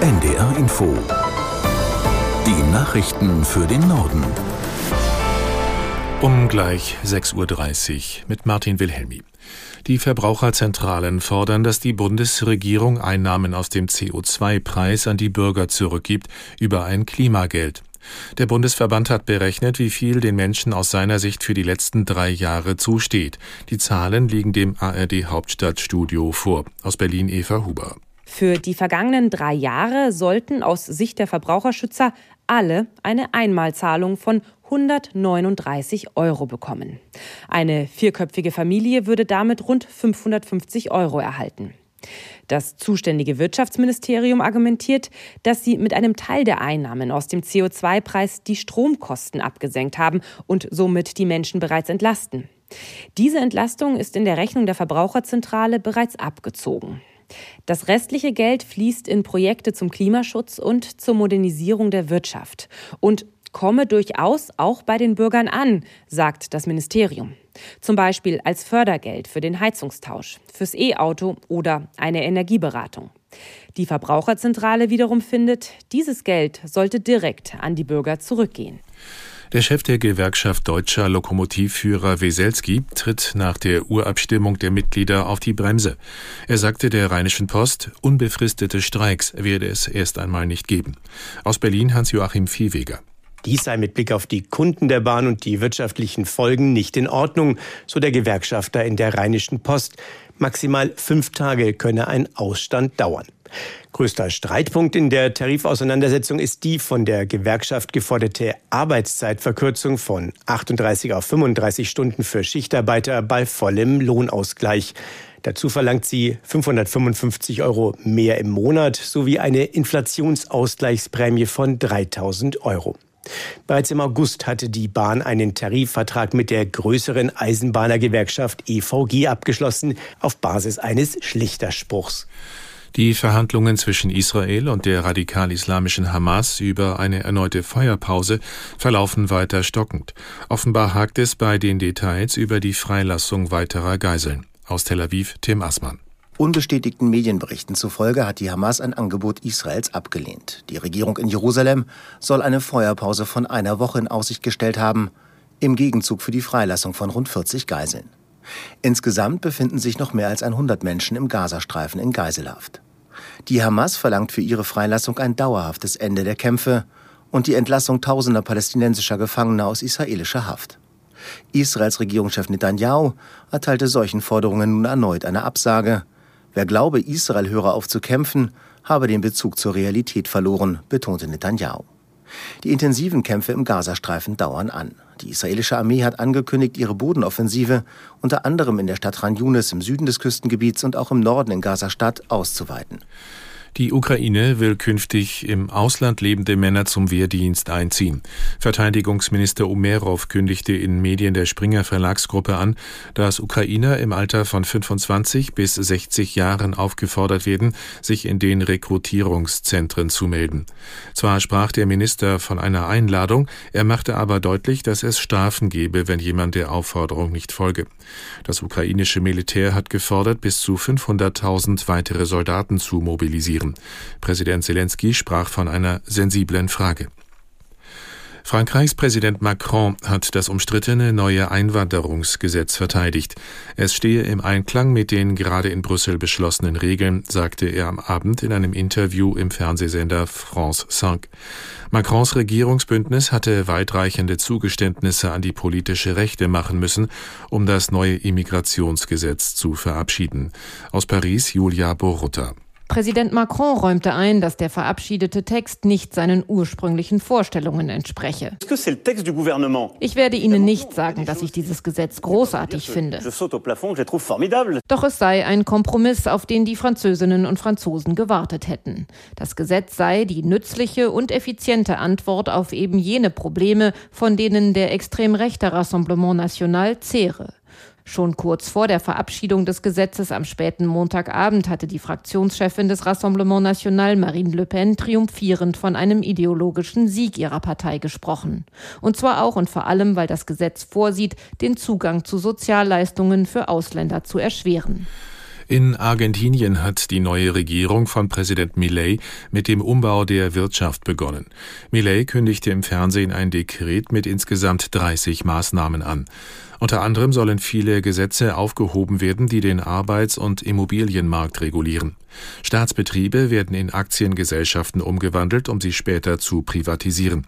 NDR Info. Die Nachrichten für den Norden. Um gleich 6.30 Uhr mit Martin Wilhelmi. Die Verbraucherzentralen fordern, dass die Bundesregierung Einnahmen aus dem CO2-Preis an die Bürger zurückgibt über ein Klimageld. Der Bundesverband hat berechnet, wie viel den Menschen aus seiner Sicht für die letzten drei Jahre zusteht. Die Zahlen liegen dem ARD Hauptstadtstudio vor. Aus Berlin Eva Huber. Für die vergangenen drei Jahre sollten aus Sicht der Verbraucherschützer alle eine Einmalzahlung von 139 Euro bekommen. Eine vierköpfige Familie würde damit rund 550 Euro erhalten. Das zuständige Wirtschaftsministerium argumentiert, dass sie mit einem Teil der Einnahmen aus dem CO2-Preis die Stromkosten abgesenkt haben und somit die Menschen bereits entlasten. Diese Entlastung ist in der Rechnung der Verbraucherzentrale bereits abgezogen. Das restliche Geld fließt in Projekte zum Klimaschutz und zur Modernisierung der Wirtschaft und komme durchaus auch bei den Bürgern an, sagt das Ministerium. Zum Beispiel als Fördergeld für den Heizungstausch, fürs E-Auto oder eine Energieberatung. Die Verbraucherzentrale wiederum findet, dieses Geld sollte direkt an die Bürger zurückgehen. Der Chef der Gewerkschaft Deutscher Lokomotivführer Weselski tritt nach der Urabstimmung der Mitglieder auf die Bremse. Er sagte der Rheinischen Post, unbefristete Streiks werde es erst einmal nicht geben. Aus Berlin Hans-Joachim Viehweger. Dies sei mit Blick auf die Kunden der Bahn und die wirtschaftlichen Folgen nicht in Ordnung, so der Gewerkschafter in der Rheinischen Post. Maximal fünf Tage könne ein Ausstand dauern. Größter Streitpunkt in der Tarifauseinandersetzung ist die von der Gewerkschaft geforderte Arbeitszeitverkürzung von 38 auf 35 Stunden für Schichtarbeiter bei vollem Lohnausgleich. Dazu verlangt sie 555 Euro mehr im Monat sowie eine Inflationsausgleichsprämie von 3000 Euro. Bereits im August hatte die Bahn einen Tarifvertrag mit der größeren Eisenbahnergewerkschaft EVG abgeschlossen, auf Basis eines Schlichterspruchs. Die Verhandlungen zwischen Israel und der radikal-islamischen Hamas über eine erneute Feuerpause verlaufen weiter stockend. Offenbar hakt es bei den Details über die Freilassung weiterer Geiseln. Aus Tel Aviv Tim Assmann. Unbestätigten Medienberichten zufolge hat die Hamas ein Angebot Israels abgelehnt. Die Regierung in Jerusalem soll eine Feuerpause von einer Woche in Aussicht gestellt haben, im Gegenzug für die Freilassung von rund 40 Geiseln. Insgesamt befinden sich noch mehr als 100 Menschen im Gazastreifen in Geiselhaft. Die Hamas verlangt für ihre Freilassung ein dauerhaftes Ende der Kämpfe und die Entlassung tausender palästinensischer Gefangener aus israelischer Haft. Israels Regierungschef Netanyahu erteilte solchen Forderungen nun erneut eine Absage. Wer glaube, Israel höre auf zu kämpfen, habe den Bezug zur Realität verloren, betonte Netanyahu. Die intensiven Kämpfe im Gazastreifen dauern an. Die israelische Armee hat angekündigt, ihre Bodenoffensive unter anderem in der Stadt Ran Yunis im Süden des Küstengebiets und auch im Norden in Gazastadt auszuweiten. Die Ukraine will künftig im Ausland lebende Männer zum Wehrdienst einziehen. Verteidigungsminister Umerov kündigte in Medien der Springer Verlagsgruppe an, dass Ukrainer im Alter von 25 bis 60 Jahren aufgefordert werden, sich in den Rekrutierungszentren zu melden. Zwar sprach der Minister von einer Einladung, er machte aber deutlich, dass es Strafen gebe, wenn jemand der Aufforderung nicht folge. Das ukrainische Militär hat gefordert, bis zu 500.000 weitere Soldaten zu mobilisieren. Präsident Zelensky sprach von einer sensiblen Frage. Frankreichs Präsident Macron hat das umstrittene neue Einwanderungsgesetz verteidigt. Es stehe im Einklang mit den gerade in Brüssel beschlossenen Regeln, sagte er am Abend in einem Interview im Fernsehsender France 5. Macrons Regierungsbündnis hatte weitreichende Zugeständnisse an die politische Rechte machen müssen, um das neue Immigrationsgesetz zu verabschieden. Aus Paris Julia Borutta. Präsident Macron räumte ein, dass der verabschiedete Text nicht seinen ursprünglichen Vorstellungen entspreche. Ich werde Ihnen nicht sagen, dass ich dieses Gesetz großartig finde. Doch es sei ein Kompromiss, auf den die Französinnen und Franzosen gewartet hätten. Das Gesetz sei die nützliche und effiziente Antwort auf eben jene Probleme, von denen der extrem rechte Rassemblement National zehre. Schon kurz vor der Verabschiedung des Gesetzes am späten Montagabend hatte die Fraktionschefin des Rassemblement National, Marine Le Pen, triumphierend von einem ideologischen Sieg ihrer Partei gesprochen. Und zwar auch und vor allem, weil das Gesetz vorsieht, den Zugang zu Sozialleistungen für Ausländer zu erschweren. In Argentinien hat die neue Regierung von Präsident Milei mit dem Umbau der Wirtschaft begonnen. Milei kündigte im Fernsehen ein Dekret mit insgesamt 30 Maßnahmen an. Unter anderem sollen viele Gesetze aufgehoben werden, die den Arbeits- und Immobilienmarkt regulieren. Staatsbetriebe werden in Aktiengesellschaften umgewandelt, um sie später zu privatisieren.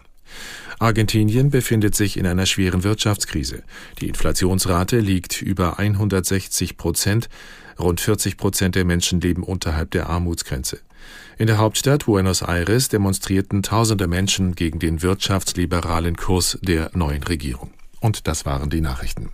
Argentinien befindet sich in einer schweren Wirtschaftskrise. Die Inflationsrate liegt über 160 Prozent. Rund 40 Prozent der Menschen leben unterhalb der Armutsgrenze. In der Hauptstadt Buenos Aires demonstrierten tausende Menschen gegen den wirtschaftsliberalen Kurs der neuen Regierung. Und das waren die Nachrichten.